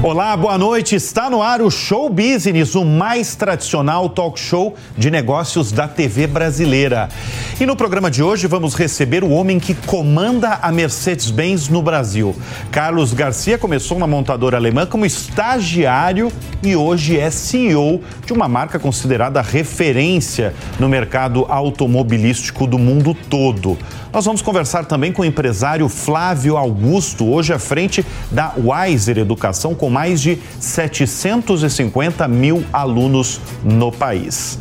Olá, boa noite. Está no ar o Show Business, o mais tradicional talk show de negócios da TV brasileira. E no programa de hoje vamos receber o homem que comanda a Mercedes-Benz no Brasil. Carlos Garcia começou na montadora alemã como estagiário e hoje é CEO de uma marca considerada referência no mercado automobilístico do mundo todo. Nós vamos conversar também com o empresário Flávio Augusto, hoje à frente da Wiser Educação, com mais de 750 mil alunos no país.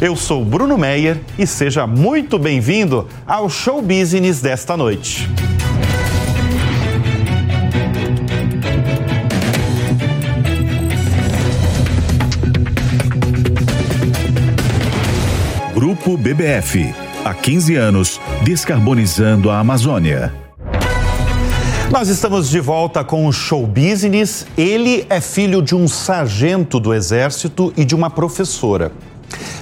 Eu sou Bruno Meyer e seja muito bem-vindo ao Show Business desta noite. Grupo BBF há 15 anos, descarbonizando a Amazônia. Nós estamos de volta com o Show Business. Ele é filho de um sargento do Exército e de uma professora.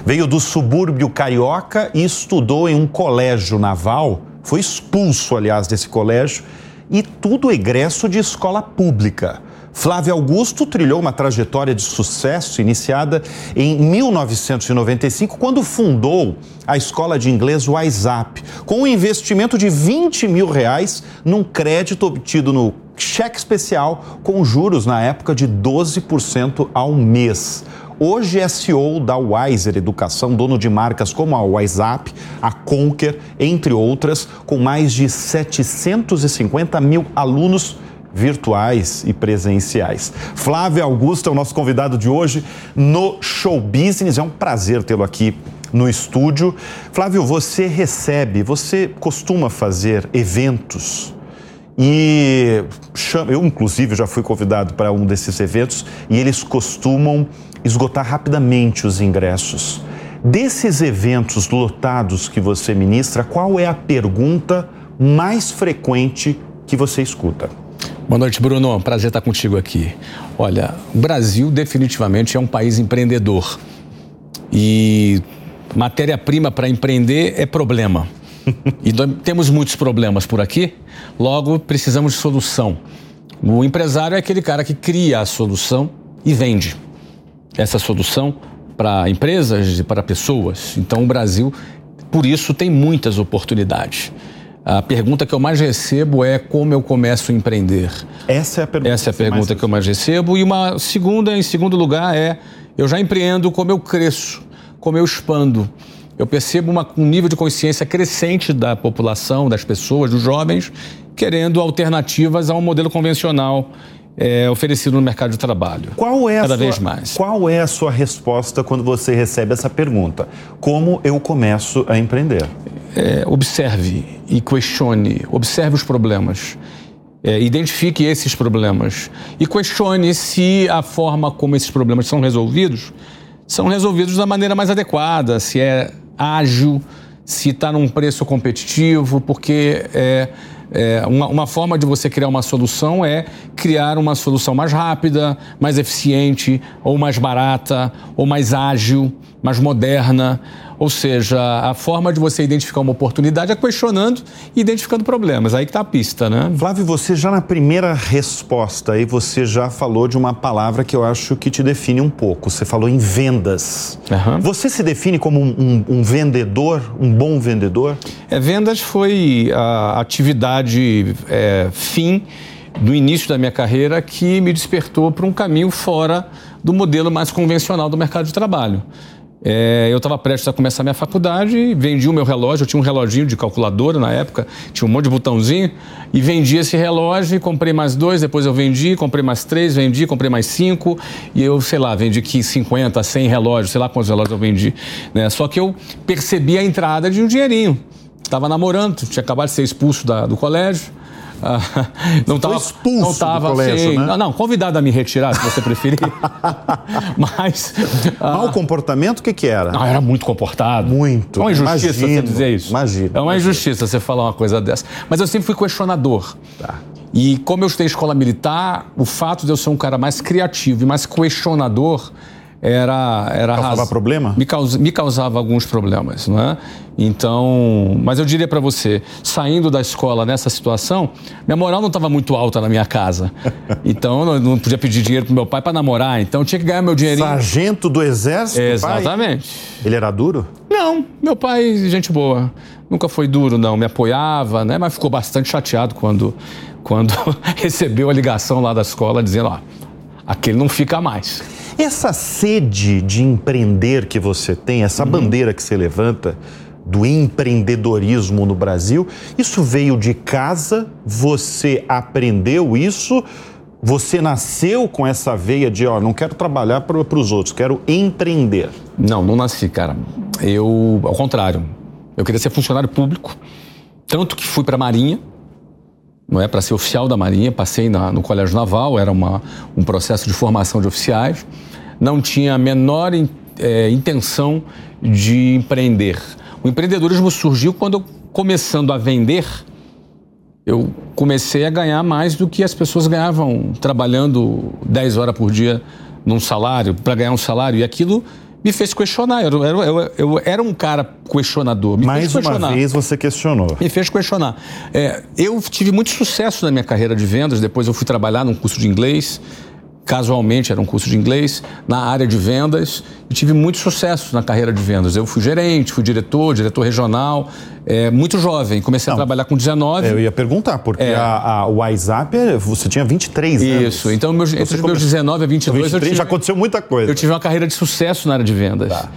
Veio do subúrbio carioca e estudou em um colégio naval. Foi expulso, aliás, desse colégio e tudo egresso de escola pública. Flávio Augusto trilhou uma trajetória de sucesso iniciada em 1995, quando fundou a escola de inglês WhatsApp, com um investimento de 20 mil reais num crédito obtido no cheque especial, com juros na época de 12% ao mês. Hoje é CEO da Wiser Educação, dono de marcas como a WhatsApp, a Conquer, entre outras, com mais de 750 mil alunos virtuais e presenciais. Flávio Augusto é o nosso convidado de hoje no Show Business. É um prazer tê-lo aqui no estúdio. Flávio, você recebe, você costuma fazer eventos e eu inclusive já fui convidado para um desses eventos e eles costumam esgotar rapidamente os ingressos. Desses eventos lotados que você ministra, qual é a pergunta mais frequente que você escuta? Boa noite, Bruno. Prazer estar contigo aqui. Olha, o Brasil definitivamente é um país empreendedor. E matéria-prima para empreender é problema. e temos muitos problemas por aqui, logo precisamos de solução. O empresário é aquele cara que cria a solução e vende essa solução para empresas e para pessoas. Então o Brasil, por isso, tem muitas oportunidades. A pergunta que eu mais recebo é como eu começo a empreender. Essa é a pergunta. Essa é a pergunta que eu mais recebo. E uma segunda, em segundo lugar, é eu já empreendo, como eu cresço, como eu expando. Eu percebo uma, um nível de consciência crescente da população, das pessoas, dos jovens, querendo alternativas a um modelo convencional é, oferecido no mercado de trabalho. Qual é cada sua, vez mais. Qual é a sua resposta quando você recebe essa pergunta? Como eu começo a empreender? É, observe e questione, observe os problemas. É, identifique esses problemas e questione se a forma como esses problemas são resolvidos são resolvidos da maneira mais adequada, se é ágil, se está num preço competitivo, porque é, é, uma, uma, forma de você criar uma solução é criar uma solução mais rápida, mais eficiente, ou mais barata, ou mais ágil, mais moderna. Ou seja, a forma de você identificar uma oportunidade é questionando e identificando problemas. Aí que está a pista, né? Flávio, você já na primeira resposta aí você já falou de uma palavra que eu acho que te define um pouco. Você falou em vendas. Uhum. Você se define como um, um, um vendedor, um bom vendedor? É, vendas foi a atividade é, fim do início da minha carreira que me despertou para um caminho fora do modelo mais convencional do mercado de trabalho. É, eu estava prestes a começar minha faculdade, vendi o meu relógio, eu tinha um reloginho de calculadora na época, tinha um monte de botãozinho, e vendi esse relógio, comprei mais dois, depois eu vendi, comprei mais três, vendi, comprei mais cinco, e eu, sei lá, vendi aqui 50, 100 relógios, sei lá quantos relógios eu vendi. Né? Só que eu percebi a entrada de um dinheirinho. Estava namorando, tinha acabado de ser expulso da, do colégio, não estava expulso não tava, colégio, assim, né? não, não, convidado a me retirar, se você preferir. Mas... Mau comportamento, o que que era? Não, era muito comportado. Muito. É uma injustiça imagino, você dizer isso. Imagina. É uma injustiça você falar uma coisa dessa. Mas eu sempre fui questionador. Tá. E como eu estudei escola militar, o fato de eu ser um cara mais criativo e mais questionador era era causava raz... problema? me, caus... me causava alguns problemas não é? Então mas eu diria para você saindo da escola nessa situação minha moral não estava muito alta na minha casa. Então eu não podia pedir dinheiro pro meu pai para namorar então eu tinha que ganhar meu dinheirinho. Sargento do exército exatamente. Pai? ele era duro? Não meu pai gente boa. Nunca foi duro não. Me apoiava né? Mas ficou bastante chateado quando quando recebeu a ligação lá da escola dizendo ó aquele não fica mais essa sede de empreender que você tem, essa uhum. bandeira que você levanta do empreendedorismo no Brasil, isso veio de casa? Você aprendeu isso? Você nasceu com essa veia de, ó, não quero trabalhar para os outros, quero empreender? Não, não nasci, cara. Eu, ao contrário, eu queria ser funcionário público, tanto que fui para a Marinha, não é para ser oficial da Marinha, passei na, no Colégio Naval, era uma, um processo de formação de oficiais, não tinha a menor é, intenção de empreender. O empreendedorismo surgiu quando começando a vender, eu comecei a ganhar mais do que as pessoas ganhavam trabalhando 10 horas por dia num salário, para ganhar um salário, e aquilo me fez questionar. Eu, eu, eu, eu era um cara questionador. Me Mais uma vez você questionou. Me fez questionar. É, eu tive muito sucesso na minha carreira de vendas. Depois eu fui trabalhar num curso de inglês casualmente era um curso de inglês, na área de vendas e tive muito sucesso na carreira de vendas. Eu fui gerente, fui diretor, diretor regional, é, muito jovem. Comecei Não, a trabalhar com 19. Eu ia perguntar, porque é. a, a, o WhatsApp, você tinha 23 Isso. anos. Isso, então meus, entre os meus 19 a 22 23, tive, já aconteceu muita coisa. Eu tive uma carreira de sucesso na área de vendas. Tá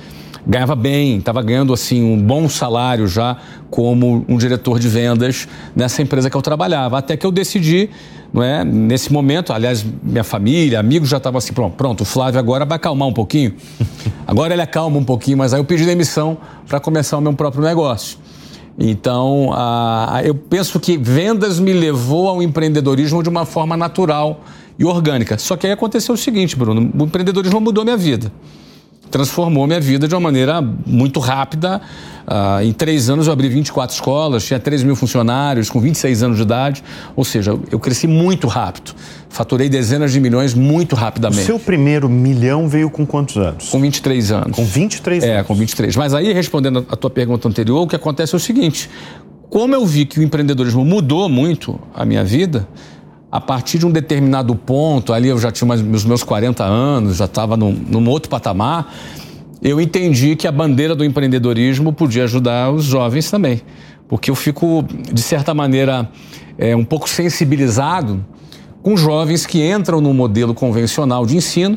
ganhava bem, estava ganhando assim um bom salário já como um diretor de vendas nessa empresa que eu trabalhava. Até que eu decidi não é? Nesse momento, aliás, minha família, amigos já estavam assim, pronto, pronto, o Flávio agora vai acalmar um pouquinho. Agora ele acalma um pouquinho, mas aí eu pedi demissão para começar o meu próprio negócio. Então, a, eu penso que vendas me levou ao empreendedorismo de uma forma natural e orgânica. Só que aí aconteceu o seguinte, Bruno, o empreendedorismo mudou minha vida transformou minha vida de uma maneira muito rápida. Uh, em três anos eu abri 24 escolas, tinha 3 mil funcionários, com 26 anos de idade. Ou seja, eu cresci muito rápido. Faturei dezenas de milhões muito rapidamente. O seu primeiro milhão veio com quantos anos? Com 23 anos. Com 23 é, anos? É, com 23. Mas aí, respondendo a tua pergunta anterior, o que acontece é o seguinte. Como eu vi que o empreendedorismo mudou muito a minha vida, a partir de um determinado ponto, ali eu já tinha os meus 40 anos, já estava num, num outro patamar, eu entendi que a bandeira do empreendedorismo podia ajudar os jovens também. Porque eu fico, de certa maneira, é, um pouco sensibilizado com jovens que entram no modelo convencional de ensino,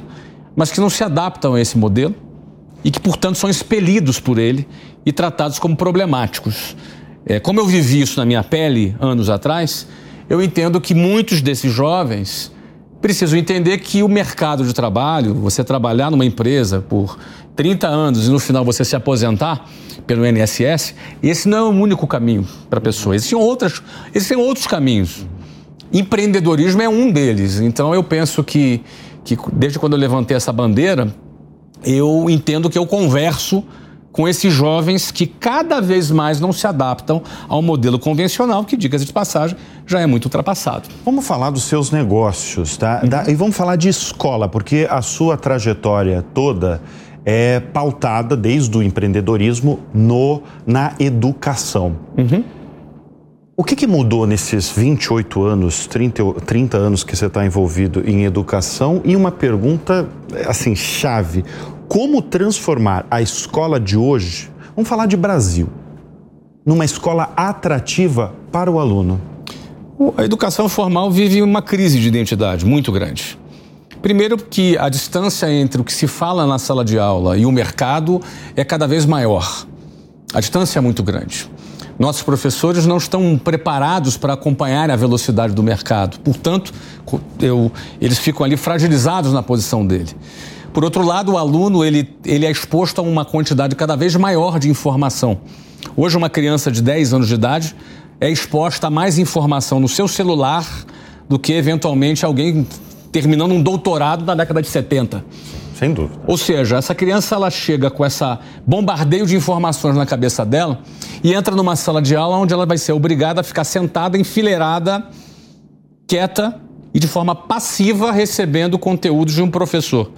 mas que não se adaptam a esse modelo e que, portanto, são expelidos por ele e tratados como problemáticos. É, como eu vivi isso na minha pele anos atrás, eu entendo que muitos desses jovens precisam entender que o mercado de trabalho, você trabalhar numa empresa por 30 anos e no final você se aposentar pelo INSS, esse não é o único caminho para a pessoa. Existem, outras, existem outros caminhos. Empreendedorismo é um deles. Então eu penso que, que desde quando eu levantei essa bandeira, eu entendo que eu converso com esses jovens que cada vez mais não se adaptam ao modelo convencional, que, diga de passagem, já é muito ultrapassado. Vamos falar dos seus negócios, tá? Uhum. Da, e vamos falar de escola, porque a sua trajetória toda é pautada desde o empreendedorismo no, na educação. Uhum. O que, que, mudou nesses 28 anos, 30, 30 anos que você está envolvido em educação? E uma pergunta, assim, chave como transformar a escola de hoje, vamos falar de Brasil, numa escola atrativa para o aluno? A educação formal vive uma crise de identidade muito grande. Primeiro, que a distância entre o que se fala na sala de aula e o mercado é cada vez maior. A distância é muito grande. Nossos professores não estão preparados para acompanhar a velocidade do mercado. Portanto, eu, eles ficam ali fragilizados na posição dele. Por outro lado, o aluno ele, ele é exposto a uma quantidade cada vez maior de informação. Hoje, uma criança de 10 anos de idade é exposta a mais informação no seu celular do que, eventualmente, alguém terminando um doutorado na década de 70. Sem dúvida. Ou seja, essa criança ela chega com essa bombardeio de informações na cabeça dela e entra numa sala de aula onde ela vai ser obrigada a ficar sentada, enfileirada, quieta e de forma passiva recebendo conteúdos de um professor.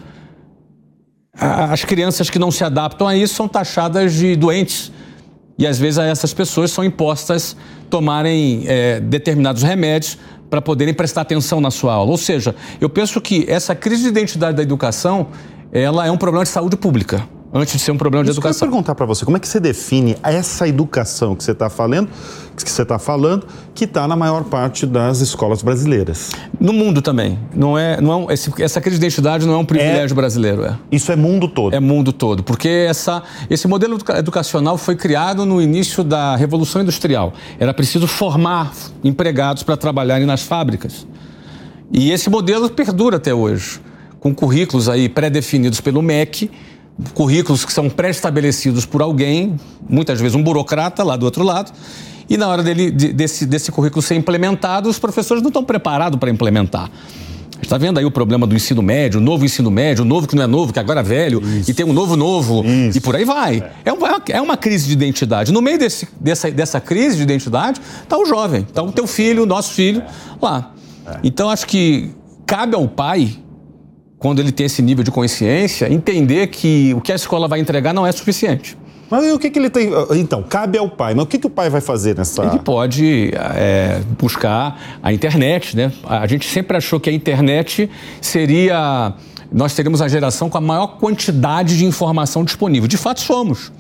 As crianças que não se adaptam a isso são taxadas de doentes. E às vezes a essas pessoas são impostas tomarem é, determinados remédios para poderem prestar atenção na sua aula. Ou seja, eu penso que essa crise de identidade da educação ela é um problema de saúde pública antes de ser um problema de Isso educação. Eu perguntar para você, como é que você define essa educação que você está falando, que você está falando, que está na maior parte das escolas brasileiras? No mundo também. Não é, não é esse, essa crise de identidade não é um privilégio é, brasileiro. É. Isso é mundo todo. É mundo todo, porque essa, esse modelo educacional foi criado no início da Revolução Industrial. Era preciso formar empregados para trabalharem nas fábricas. E esse modelo perdura até hoje, com currículos aí pré-definidos pelo MEC currículos que são pré-estabelecidos por alguém, muitas vezes um burocrata lá do outro lado, e na hora dele, desse, desse currículo ser implementado, os professores não estão preparados para implementar. Está vendo aí o problema do ensino médio, o novo ensino médio, o novo que não é novo, que agora é velho, Isso. e tem um novo novo, Isso. e por aí vai. É. É, uma, é uma crise de identidade. No meio desse, dessa, dessa crise de identidade está o jovem, está o teu filho, o nosso filho lá. É. Então acho que cabe ao pai quando ele tem esse nível de consciência, entender que o que a escola vai entregar não é suficiente. Mas o que, que ele tem. Então, cabe ao pai. Mas o que, que o pai vai fazer nessa. Ele pode é, buscar a internet, né? A gente sempre achou que a internet seria. Nós teríamos a geração com a maior quantidade de informação disponível. De fato, somos.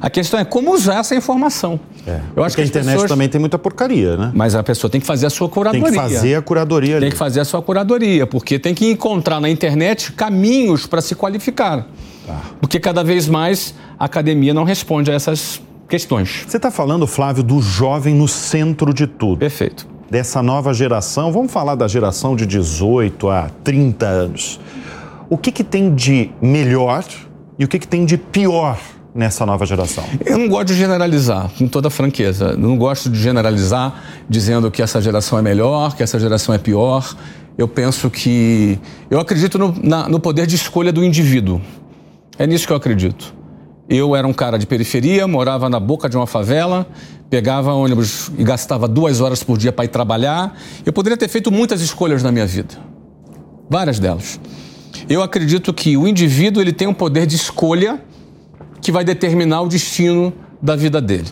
A questão é como usar essa informação. É. Eu acho Porque que a internet pessoas... também tem muita porcaria, né? Mas a pessoa tem que fazer a sua curadoria. Tem que fazer a curadoria. Tem ali. que fazer a sua curadoria, porque tem que encontrar na internet caminhos para se qualificar. Tá. Porque cada vez mais a academia não responde a essas questões. Você está falando, Flávio, do jovem no centro de tudo. Perfeito. Dessa nova geração, vamos falar da geração de 18 a 30 anos. O que, que tem de melhor e o que, que tem de pior nessa nova geração? Eu não gosto de generalizar, com toda franqueza. não gosto de generalizar dizendo que essa geração é melhor, que essa geração é pior. Eu penso que. Eu acredito no, na, no poder de escolha do indivíduo. É nisso que eu acredito. Eu era um cara de periferia, morava na boca de uma favela, pegava ônibus e gastava duas horas por dia para ir trabalhar. Eu poderia ter feito muitas escolhas na minha vida, várias delas. Eu acredito que o indivíduo ele tem um poder de escolha que vai determinar o destino da vida dele.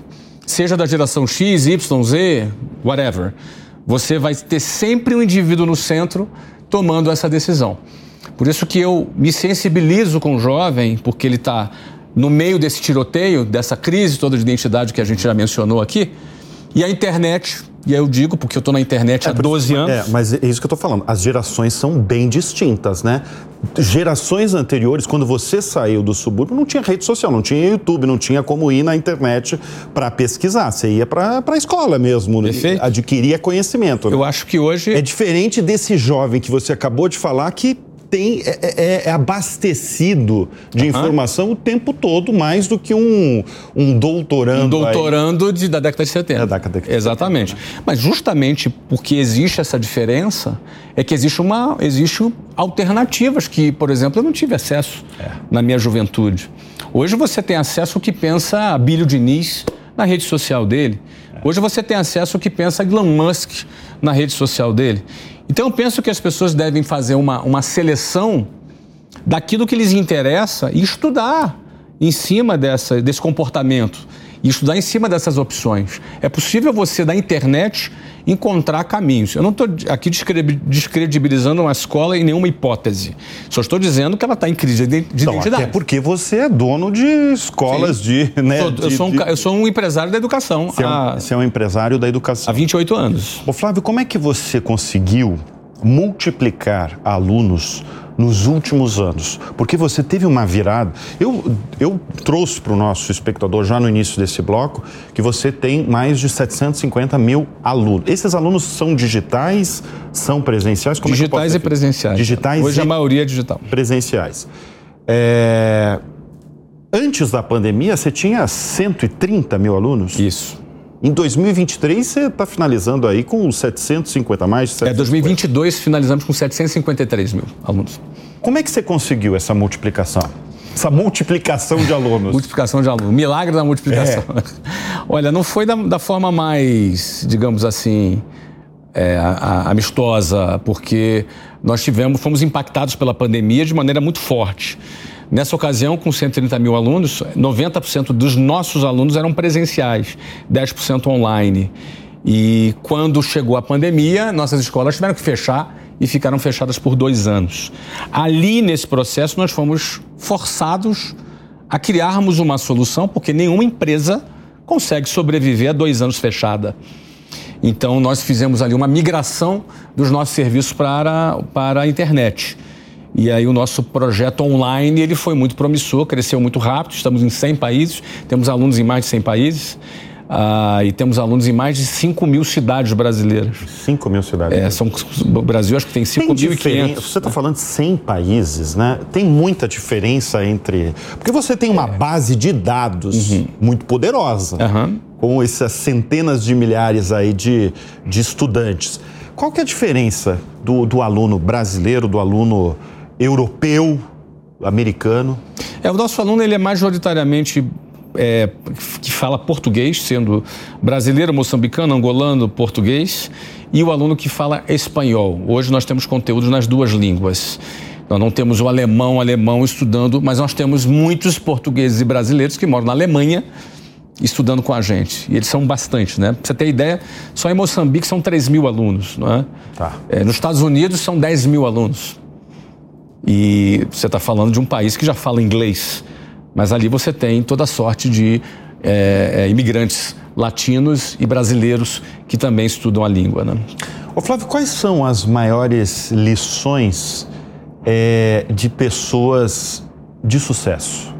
Seja da geração X, Y, Z, whatever. Você vai ter sempre um indivíduo no centro tomando essa decisão. Por isso que eu me sensibilizo com o jovem, porque ele está no meio desse tiroteio, dessa crise toda de identidade que a gente já mencionou aqui, e a internet e aí eu digo, porque eu estou na internet é, há 12 anos. É, mas é isso que eu estou falando. As gerações são bem distintas, né? Gerações anteriores, quando você saiu do subúrbio, não tinha rede social, não tinha YouTube, não tinha como ir na internet para pesquisar. Você ia para a escola mesmo, Perfeito. adquiria conhecimento. Eu acho que hoje. É diferente desse jovem que você acabou de falar que tem, é, é, é abastecido de uhum. informação o tempo todo, mais do que um, um doutorando. Um doutorando de, da década de 70. É da década de Exatamente. 70, né? Mas justamente porque existe essa diferença, é que existe uma existe alternativas que, por exemplo, eu não tive acesso é. na minha juventude. Hoje você tem acesso ao que pensa Abílio Diniz na rede social dele. É. Hoje você tem acesso ao que pensa Elon Musk na rede social dele. Então eu penso que as pessoas devem fazer uma, uma seleção daquilo que lhes interessa e estudar em cima dessa, desse comportamento e estudar em cima dessas opções. É possível você, da internet, encontrar caminhos. Eu não estou aqui descredibilizando uma escola em nenhuma hipótese. Só estou dizendo que ela está em crise de, então, identidade. Até porque você é dono de escolas Sim. de, né, sou, de, eu, sou um, de... eu sou um empresário da educação. Você, há, é, um, você é um empresário da educação. Há 28 anos. Ô Flávio, como é que você conseguiu multiplicar alunos nos últimos anos? Porque você teve uma virada. Eu, eu trouxe para o nosso espectador, já no início desse bloco, que você tem mais de 750 mil alunos. Esses alunos são digitais, são presenciais? Como é digitais é e presenciais. Digitais Hoje a maioria é digital. Presenciais. É... Antes da pandemia, você tinha 130 mil alunos? Isso. Em 2023, você está finalizando aí com 750 mais? 750. É, 2022 finalizamos com 753 mil alunos. Como é que você conseguiu essa multiplicação? Essa multiplicação de alunos? multiplicação de alunos. Milagre da multiplicação. É. Olha, não foi da, da, forma mais, digamos assim, é, a, a, amistosa, porque nós tivemos, fomos impactados pela pandemia de maneira muito forte. Nessa ocasião, com 130 mil alunos, 90% dos nossos alunos eram presenciais, 10% online. E quando chegou a pandemia, nossas escolas tiveram que fechar e ficaram fechadas por dois anos. Ali, nesse processo, nós fomos forçados a criarmos uma solução, porque nenhuma empresa consegue sobreviver a dois anos fechada. Então, nós fizemos ali uma migração dos nossos serviços para, para a internet. E aí o nosso projeto online ele foi muito promissor, cresceu muito rápido. Estamos em 100 países, temos alunos em mais de 100 países. Ah, e temos alunos em mais de 5 mil cidades brasileiras. 5 mil cidades? É, são, o Brasil acho que tem 5.500. Você está falando de 100 países, né? Tem muita diferença entre... Porque você tem uma é. base de dados uhum. muito poderosa, uhum. com essas centenas de milhares aí de, de estudantes. Qual que é a diferença do, do aluno brasileiro, do aluno europeu, americano? É, o nosso aluno ele é majoritariamente é, que fala português, sendo brasileiro, moçambicano, angolano, português, e o aluno que fala espanhol. Hoje nós temos conteúdos nas duas línguas. Nós não temos o alemão, alemão estudando, mas nós temos muitos portugueses e brasileiros que moram na Alemanha estudando com a gente. E eles são bastante, né? Pra você ter ideia, só em Moçambique são 3 mil alunos, não é? Tá. é nos Estados Unidos são 10 mil alunos. E você está falando de um país que já fala inglês. Mas ali você tem toda sorte de é, é, imigrantes latinos e brasileiros que também estudam a língua. Né? Ô Flávio, quais são as maiores lições é, de pessoas de sucesso?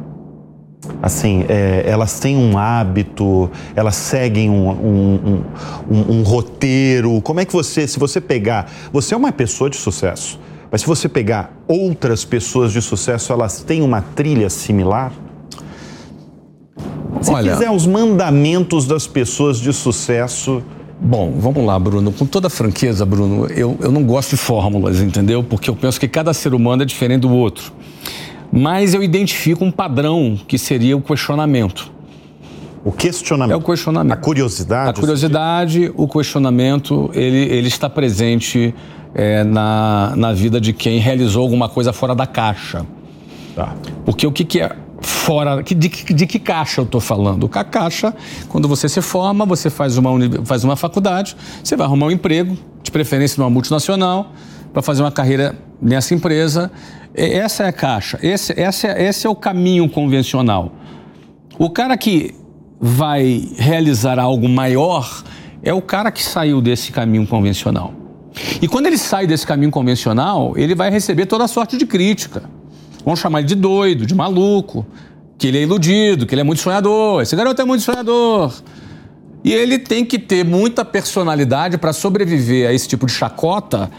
Assim, é, elas têm um hábito, elas seguem um, um, um, um, roteiro. Como é que você, se você pegar, você é uma pessoa de sucesso, mas se você pegar outras pessoas de sucesso, elas têm uma trilha similar? Se Olha, quiser os mandamentos das pessoas de sucesso. Bom, vamos lá, Bruno. Com toda franqueza, Bruno, eu, eu não gosto de fórmulas, entendeu? Porque eu penso que cada ser humano é diferente do outro. Mas eu identifico um padrão que seria o questionamento. O questionamento. É o questionamento. A curiosidade. A curiosidade, o questionamento, ele, ele está presente é, na, na vida de quem realizou alguma coisa fora da caixa. Tá. Porque o que, que é fora. De, de que caixa eu estou falando? A caixa, quando você se forma, você faz uma, faz uma faculdade, você vai arrumar um emprego, de preferência numa multinacional, para fazer uma carreira nessa empresa. Essa é a caixa, esse, esse, é, esse é o caminho convencional. O cara que vai realizar algo maior é o cara que saiu desse caminho convencional. E quando ele sai desse caminho convencional, ele vai receber toda a sorte de crítica. Vão chamar ele de doido, de maluco, que ele é iludido, que ele é muito sonhador. Esse garoto é muito sonhador. E ele tem que ter muita personalidade para sobreviver a esse tipo de chacota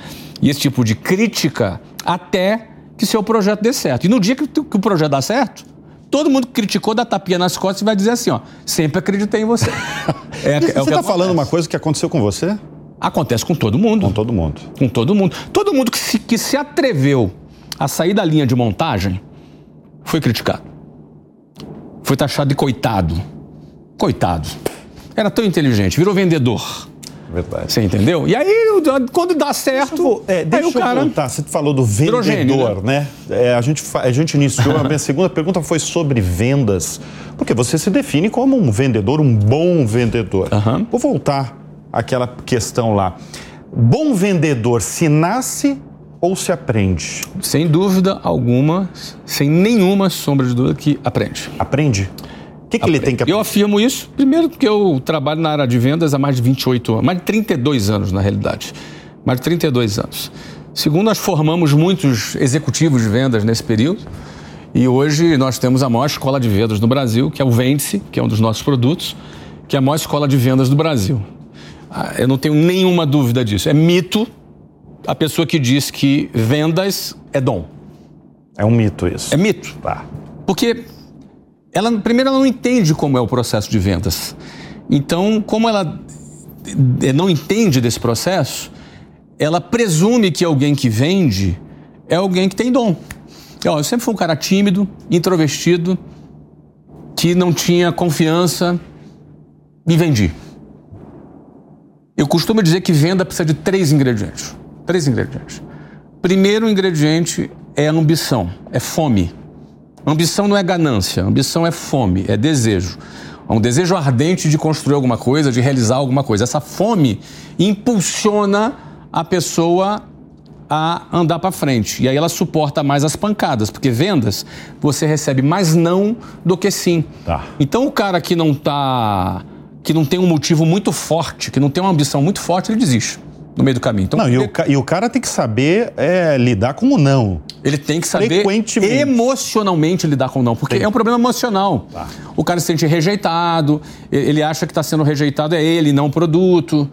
e esse tipo de crítica até que seu projeto dê certo. E no dia que, que o projeto dá certo, todo mundo criticou dá tapinha nas costas e vai dizer assim, ó, sempre acreditei em você. é, é você está falando uma coisa que aconteceu com você? Acontece com todo mundo. Com todo mundo. Com todo mundo. Todo mundo que se, que se atreveu a sair da linha de montagem foi criticado. Foi taxado de coitado. Coitado. Era tão inteligente, virou vendedor. Verdade. Você entendeu? E aí, quando dá certo. Deixa eu, é, deixa aí o cara. Voltar. Você falou do vendedor, né? né? É, a, gente, a gente iniciou. a minha segunda pergunta foi sobre vendas. Porque você se define como um vendedor, um bom vendedor. Uhum. Vou voltar àquela questão lá. Bom vendedor se nasce ou se aprende? Sem dúvida alguma, sem nenhuma sombra de dúvida que aprende. Aprende? O que, que ele tem que aprender? Eu afirmo isso, primeiro porque eu trabalho na área de vendas há mais de 28 anos, mais de 32 anos na realidade. Mais de 32 anos. Segundo, nós formamos muitos executivos de vendas nesse período. E hoje nós temos a maior escola de vendas no Brasil, que é o Vende-se, que é um dos nossos produtos, que é a maior escola de vendas do Brasil. Ah, eu não tenho nenhuma dúvida disso. É mito a pessoa que diz que vendas é dom. É um mito isso. É mito. Tá. Porque ela, primeiro, ela não entende como é o processo de vendas. Então, como ela não entende desse processo, ela presume que alguém que vende é alguém que tem dom. Eu sempre fui um cara tímido, introvertido, que não tinha confiança e vendi. Eu costumo dizer que venda precisa de três ingredientes. Três ingredientes. Primeiro ingrediente é ambição, é fome. Ambição não é ganância, ambição é fome, é desejo. É um desejo ardente de construir alguma coisa, de realizar alguma coisa. Essa fome impulsiona a pessoa a andar para frente. E aí ela suporta mais as pancadas, porque vendas você recebe mais não do que sim. Tá. Então o cara que não tá que não tem um motivo muito forte, que não tem uma ambição muito forte, ele desiste no meio do caminho. Então, Não, e ele, o, ca- e o cara tem que saber é, lidar com o não. ele tem que saber emocionalmente lidar com o não, porque é um problema emocional. Tá. O cara se sente rejeitado, ele acha que está sendo rejeitado é ele, não o produto,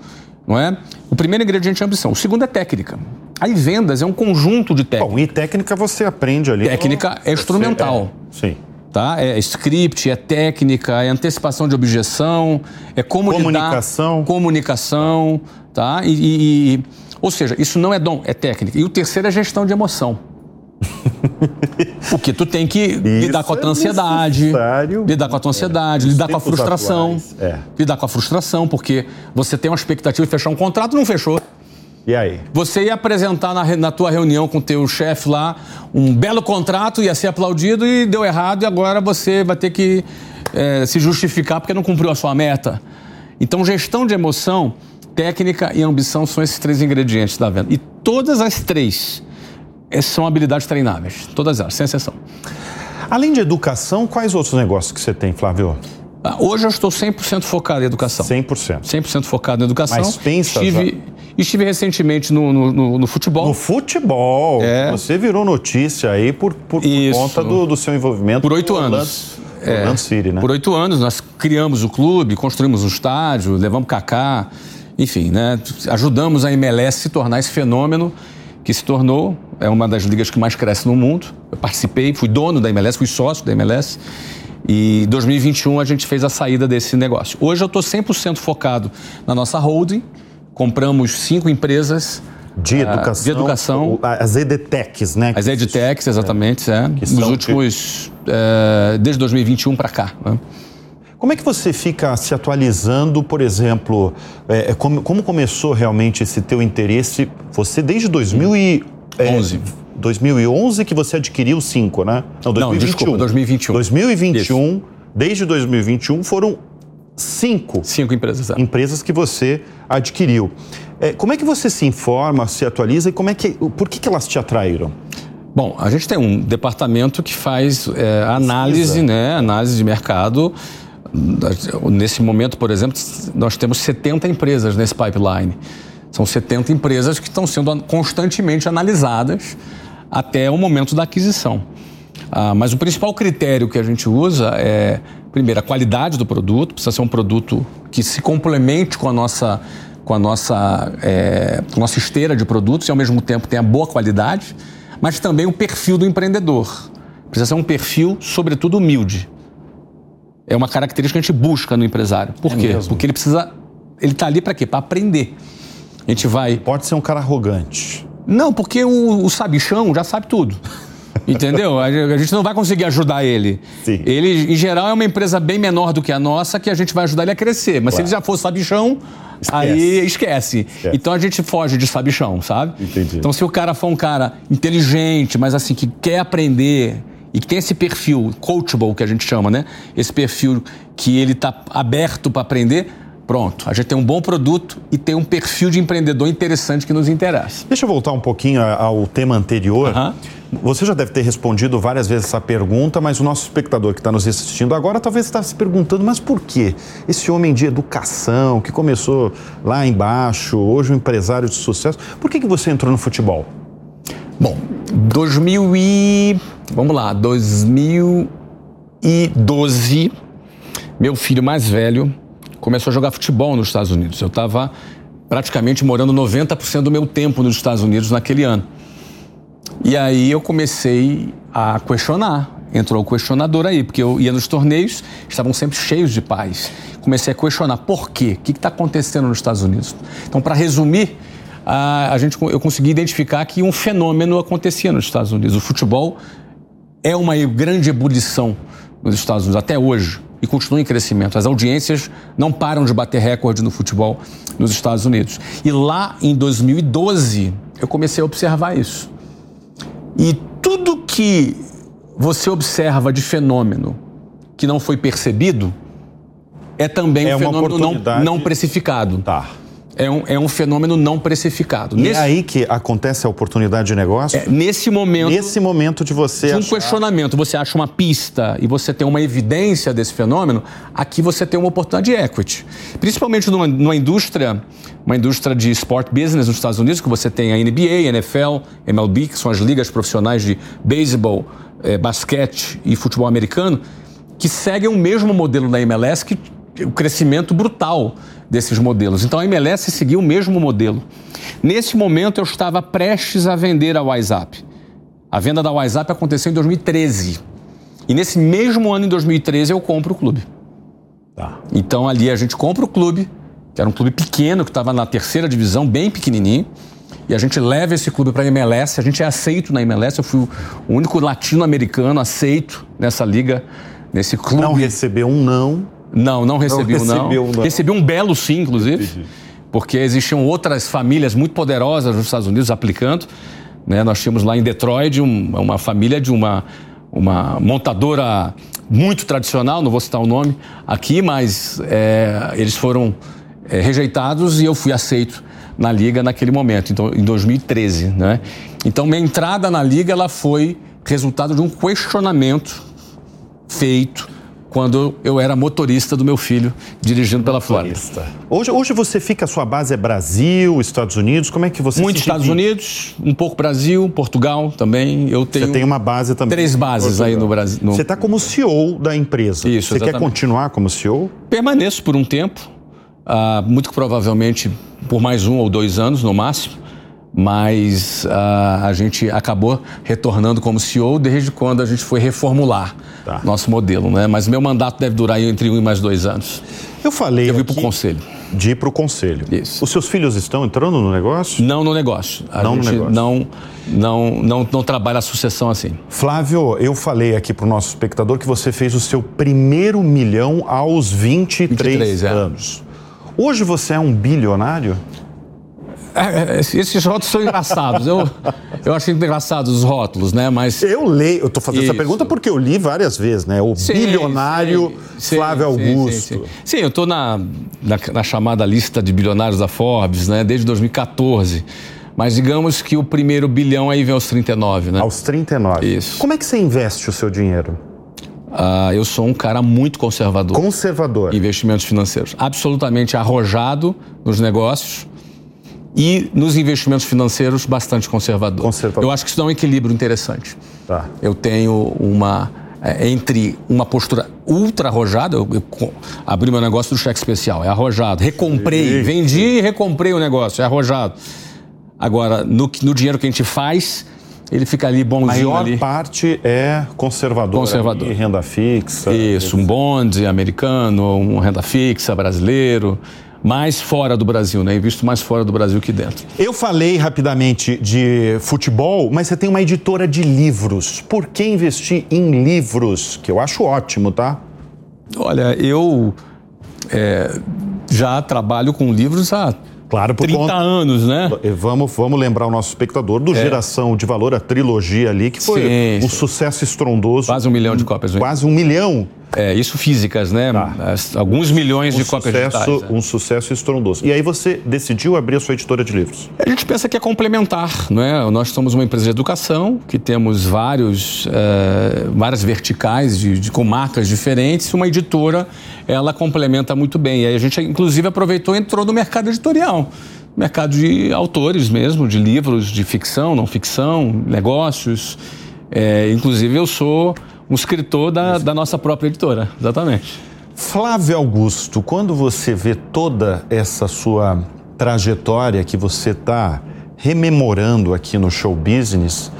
não é? O primeiro ingrediente é ambição. O segundo é técnica. Aí vendas é um conjunto de técnicas. Bom, e técnica você aprende ali. Técnica é instrumental. é, sim. Tá? É script, é técnica, é antecipação de objeção, é como lidar- Comunicação. comunicação, tá? E, e- e- ou seja, isso não é dom, é técnica. E o terceiro é gestão de emoção. Porque tu tem que lidar com a tua é ansiedade, necessário. lidar com a tua ansiedade, nos lidar com a frustração, é. lidar com a frustração, porque você tem uma expectativa de fechar um contrato, não fechou. E aí? Você ia apresentar na, na tua reunião com o teu chefe lá um belo contrato, ia ser aplaudido e deu errado, e agora você vai ter que eh, se justificar porque não cumpriu a sua meta. Então, gestão de emoção, técnica e ambição são esses três ingredientes da venda. E todas as três eh, são habilidades treináveis. Todas elas, sem exceção. Além de educação, quais outros negócios que você tem, Flávio? Ah, Hoje eu estou 100% focado em educação. 100%. 100% focado em educação. Mas pensa estive, estive recentemente no, no- no- no futebol. No futebol, É. você virou notícia aí por, por, por conta do, do seu envolvimento Por oito anos. Orlando, Orlando City, né? Por oito anos nós criamos o clube, construímos um estádio, levamos Kaká, enfim, né? Ajudamos a MLS se tornar esse fenômeno que se tornou, é uma das ligas que mais cresce no mundo. Eu participei, fui dono da MLS, fui sócio da MLS. E em 2021 a gente fez a saída desse negócio. Hoje eu estou 100% focado na nossa holding. Compramos cinco empresas De ah, educação. de educação. As EDTECs, né? as EdTechs, exatamente, é, nos são- últimos. é, desde 2021 para cá. né? Como é que você fica se atualizando, por exemplo, é, é, como, como começou realmente esse teu interesse? Você desde 2000 e, é, 11. 2011 que você adquiriu cinco, né? Não, Não, desculpa, 2021. 2021, desde 2021 foram cinco Cinco empresas. é. empresas que você adquiriu. É, como é que você se informa, se atualiza e como é que, por que, que elas te atraíram? Bom, a gente tem um departamento que faz é, análise, né, análise de mercado. Nesse momento, por exemplo, nós temos 70 empresas nesse pipeline. São 70 empresas que estão sendo an- constantemente analisadas até o momento da aquisição. Ah, mas o principal critério que a gente usa é, primeiro, a qualidade do produto. Precisa ser um produto que se complemente com a nossa, com a nossa, é, com a nossa esteira de produtos e, ao mesmo tempo, tenha boa qualidade. Mas também o perfil do empreendedor. Precisa ser um perfil, sobretudo, humilde. É uma característica que a gente busca no empresário. Por quê? mesmo? Porque ele precisa. Ele está ali para quê? Para aprender. A gente vai Pode ser um cara arrogante. não, porque o, o sabichão já sabe tudo. Entendeu? A gente não vai conseguir ajudar ele. Sim. Ele, em geral, é uma empresa bem menor do que a nossa que a gente vai ajudar ele a crescer. Mas se ele já for sabichão, aí esquece. Então a gente foge de sabichão, sabe? Entendi. Então se o cara for um cara inteligente, mas assim, que quer aprender e que tem esse perfil coachable que a gente chama, né? Esse perfil que ele tá aberto para aprender, pronto. A gente tem um bom produto e tem um perfil de empreendedor interessante que nos interessa. Deixa eu voltar um pouquinho ao tema anterior. Aham. Você já deve ter respondido várias vezes essa pergunta, mas o nosso espectador que está nos assistindo agora talvez está se perguntando, mas por que esse homem de educação que começou lá embaixo, hoje um empresário de sucesso, por que, que você entrou no futebol? Bom, 2000 e... Vamos lá, 2012, meu filho mais velho começou a jogar futebol nos Estados Unidos. Eu estava praticamente morando 90% do meu tempo nos Estados Unidos naquele ano. E aí eu comecei a questionar. Entrou o questionador aí, porque eu ia nos torneios, estavam sempre cheios de pais. Comecei a questionar por quê? O que está acontecendo nos Estados Unidos? Então, para resumir, a, a gente, eu consegui identificar que um fenômeno acontecia nos Estados Unidos. O futebol é uma grande ebulição nos Estados Unidos até hoje e continua em crescimento. As audiências não param de bater recorde no futebol nos Estados Unidos. E lá em 2012 eu comecei a observar isso. E tudo que você observa de fenômeno que não foi percebido, é também É um fenômeno não, não precificado. Tá. É um, é um fenômeno não precificado. E Nesse, é aí que acontece a oportunidade de negócio? é, nesse momento Nesse momento de você de um achar- questionamento, você acha uma pista e você tem uma evidência desse fenômeno, aqui você tem uma oportunidade de equity. Principalmente numa, numa indústria, uma indústria de sport business nos Estados Unidos, que você tem a NBA, NFL, MLB, que são as ligas profissionais de beisebol, eh, basquete e futebol americano, que seguem o mesmo modelo da MLS, que o crescimento brutal desses modelos. Então a MLS seguiu o mesmo modelo. Nesse momento eu estava prestes a vender a WhatsApp. A venda da WhatsApp aconteceu em 2013. E nesse mesmo ano, em 2013, eu compro o clube. Tá. Então ali a gente compra o clube, que era um clube pequeno, que estava na terceira divisão, bem pequenininho. E a gente leva esse clube para a MLS, a gente é aceito na MLS. Eu fui o único latino-americano aceito nessa liga, nesse clube. Não recebeu um não. Não, não recebi um não. recebeu um não. Recebi um belo sim, inclusive, porque existiam outras famílias muito poderosas nos Estados Unidos aplicando. né? Nós tínhamos lá em Detroit um- uma família de uma, uma montadora muito tradicional, não vou citar o nome aqui, mas é, eles foram é, rejeitados e eu fui aceito na liga naquele momento, então em 2013, né? Então minha entrada na liga ela foi resultado de um questionamento feito quando eu era motorista do meu filho dirigindo pela Flórida. Hoje, hoje você fica, a sua base é Brasil, Estados Unidos, como é que você Muito se Estados? Unidos, um pouco Brasil, Portugal também. Eu tenho Você tem uma base também. três bases aí no Brasil. no- Você está como CEO da empresa. Isso, Você quer exatamente. continuar como CEO? Permaneço por um tempo, ah, muito provavelmente por mais um ou dois anos no máximo, mas ah, a gente acabou retornando como CEO desde quando a gente foi reformular Tá. nosso modelo, né? Mas meu mandato deve durar entre um e mais dois anos. Eu falei Eu vim para o conselho. de ir para o conselho. Isso. Os seus filhos estão entrando no negócio? Não no negócio. A Não no gente negócio. Não, não, não, não trabalha a sucessão assim. Flávio, eu falei aqui para o nosso espectador que você fez o seu primeiro milhão aos 23, 23, é. anos. Hoje você é um bilionário? É, é, esses rótulos são engraçados. Eu, eu acho engraçados os rótulos, né? Mas. Eu leio, eu estou fazendo essa Isso. pergunta porque eu li várias vezes, né? O Sim, bilionário sim, Flávio sim, Augusto. Sim, eu estou na, na, na chamada lista de bilionários da Forbes, né? Desde 2014. Mas digamos que o primeiro bilhão aí vem aos 39, né? Aos 39. Isso. Como é que você investe o seu dinheiro? Ah, eu sou um cara muito conservador. Conservador. investimentos financeiros. Absolutamente arrojado nos negócios e nos investimentos financeiros bastante conservador. Conservador. Eu acho que isso dá um equilíbrio interessante. Tá. Eu tenho uma é, entre uma postura ultra arrojada, eu, eu abri meu negócio do cheque especial, é arrojado. Recomprei, vendi e recomprei o negócio, é arrojado. Agora, no, no dinheiro que a gente faz, ele fica ali A bonzinho maior ali. parte é conservador. Conservador. ali, renda fixa. Isso, um bonde americano, um renda fixa brasileiro, mais fora do Brasil, né? Invisto mais fora do Brasil que dentro. Eu falei rapidamente de futebol, mas você tem uma editora de livros. Por que investir em livros? Que eu acho ótimo, tá? Olha, eu é, já trabalho com livros há Claro, por 30 conta- anos, né? E Vamos, vamos lembrar o nosso espectador do Geração de Valor, a trilogia ali, que foi Sim, um sim. sucesso estrondoso. Quase um milhão de cópias. né? Quase um milhão. É, isso físicas, né? As- Alguns milhões Um de cópias sucesso, digitais. né? um sucesso estrondoso. E aí você decidiu abrir a sua editora de livros. A gente pensa que é complementar, não é? Nós somos uma empresa de educação que temos vários, eh, várias verticais de, de- com marcas diferentes. Uma editora, ela complementa muito bem. E aí a gente, inclusive, aproveitou e entrou no mercado editorial. Mercado de autores mesmo, de livros de ficção, não ficção, negócios. Eh, inclusive, eu sou um escritor da, da nossa própria editora, exatamente. Flávio Augusto, quando você vê toda essa sua trajetória que você está rememorando aqui no show business,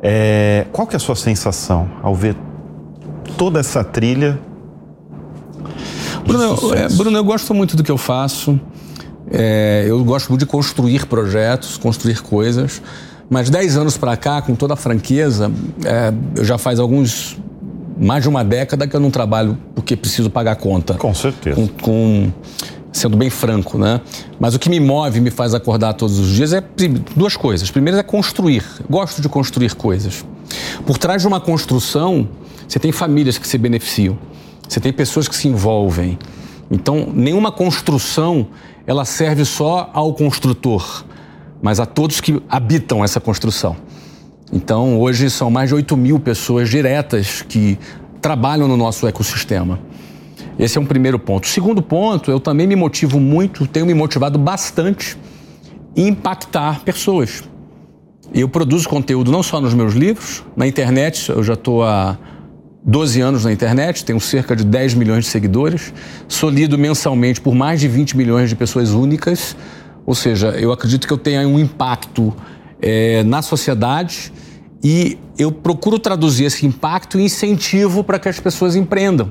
é, qual que é a sua sensação ao ver toda essa trilha? Bruno, é, Bruno, eu gosto muito do que eu faço. É, eu gosto muito de construir projetos, construir coisas. Mas 10 anos para cá, com toda a franqueza, é, eu já faz alguns. mais de uma década que eu não trabalho porque preciso pagar conta. Com certeza. Com, com- sendo bem franco, né? Mas o que me move, me faz acordar todos os dias é duas coisas. Primeiro é construir. Gosto de construir coisas. Por trás de uma construção, você tem famílias que se beneficiam, você tem pessoas que se envolvem. Então, nenhuma construção ela serve só ao construtor, mas a todos que habitam essa construção. Então, hoje são mais de 8 mil pessoas diretas que trabalham no nosso ecossistema. Esse é um primeiro ponto. Segundo ponto, eu também me motivo muito, tenho me motivado bastante em impactar pessoas. Eu produzo conteúdo não só nos meus livros, na internet, eu já estou há 12 anos na internet, tenho cerca de 10 milhões de seguidores, sou lido mensalmente por mais de 20 milhões de pessoas únicas, ou seja, eu acredito que eu tenha um impacto é, na sociedade e eu procuro traduzir esse impacto em incentivo para que as pessoas empreendam.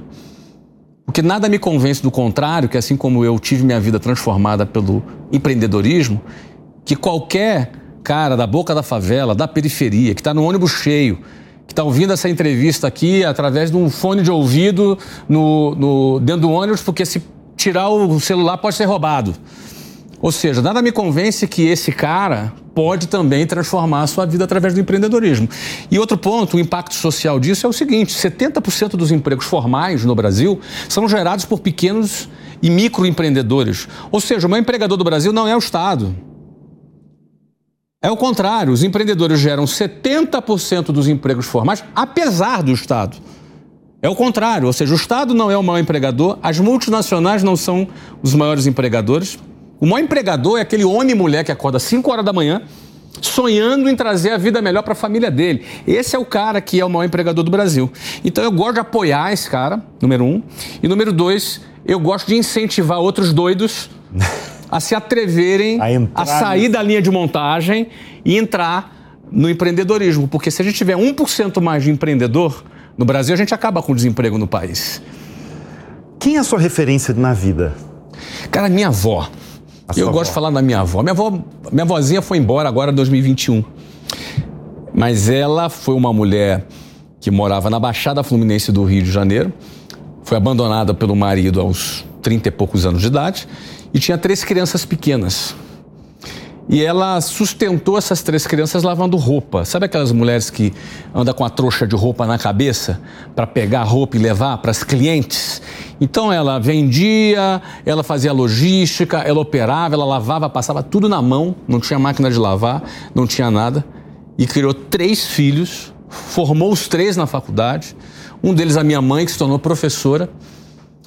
Porque nada me convence do contrário, que assim como eu tive minha vida transformada pelo empreendedorismo, que qualquer cara da boca da favela, da periferia, que está no ônibus cheio, que está ouvindo essa entrevista aqui através de um fone de ouvido no, no, dentro do ônibus, porque se tirar o celular pode ser roubado. Ou seja, nada me convence que esse cara pode também transformar a sua vida através do empreendedorismo. E outro ponto, o impacto social disso é o seguinte: 70% dos empregos formais no Brasil são gerados por pequenos e microempreendedores. Ou seja, o maior empregador do Brasil não é o Estado. É o contrário, os empreendedores geram 70% dos empregos formais, apesar do Estado. É o contrário, ou seja, o Estado não é o maior empregador, as multinacionais não são os maiores empregadores. O maior empregador é aquele homem e mulher que acorda às 5 horas da manhã, sonhando em trazer a vida melhor para a família dele. Esse é o cara que é o maior empregador do Brasil. Então eu gosto de apoiar esse cara, número um. E número dois, eu gosto de incentivar outros doidos a se atreverem a, a sair da linha de montagem e entrar no empreendedorismo. Porque se a gente tiver 1% mais de empreendedor no Brasil, a gente acaba com o desemprego no país. Quem é a sua referência na vida? Cara, minha avó. Eu gosto avó. de falar da minha avó. Minha avó, minha avózinha foi embora agora em 2021. Mas ela foi uma mulher que morava na Baixada Fluminense do Rio de Janeiro. Foi abandonada pelo marido aos 30 e poucos anos de idade e tinha três crianças pequenas. E ela sustentou essas três crianças lavando roupa. Sabe aquelas mulheres que andam com a trouxa de roupa na cabeça para pegar roupa e levar para as clientes? Então ela vendia, ela fazia logística, ela operava, ela lavava, passava tudo na mão, não tinha máquina de lavar, não tinha nada. E criou três filhos, formou os três na faculdade. Um deles a minha mãe, que se tornou professora.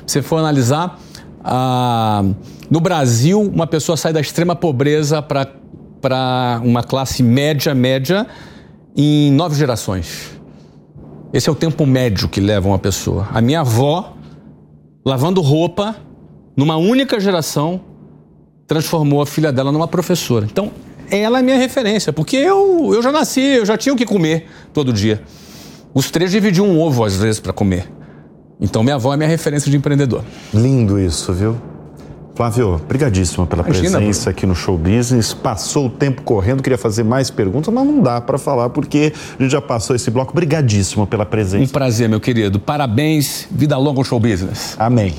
Você for analisar, a no Brasil, uma pessoa sai da extrema pobreza para uma classe média, média, em nove gerações. Esse é o tempo médio que leva uma pessoa. A minha avó, lavando roupa, numa única geração, transformou a filha dela numa professora. Então, ela é minha referência, porque eu, eu já nasci, eu já tinha o que comer todo dia. Os três dividiam um ovo às vezes para comer. Então, minha avó é minha referência de empreendedor. Lindo isso, viu? Flávio, brigadíssimo pela Imagina, presença aqui no Show Business. Passou o tempo correndo, queria fazer mais perguntas, mas não dá para falar porque a gente já passou esse bloco. Brigadíssimo pela presença. Um prazer, meu querido. Parabéns, vida longa ao Show Business. Amém.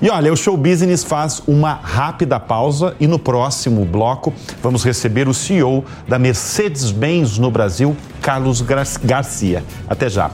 E olha, o Show Business faz uma rápida pausa e no próximo bloco vamos receber o CEO da Mercedes-Benz no Brasil, Carlos Garcia. Até já.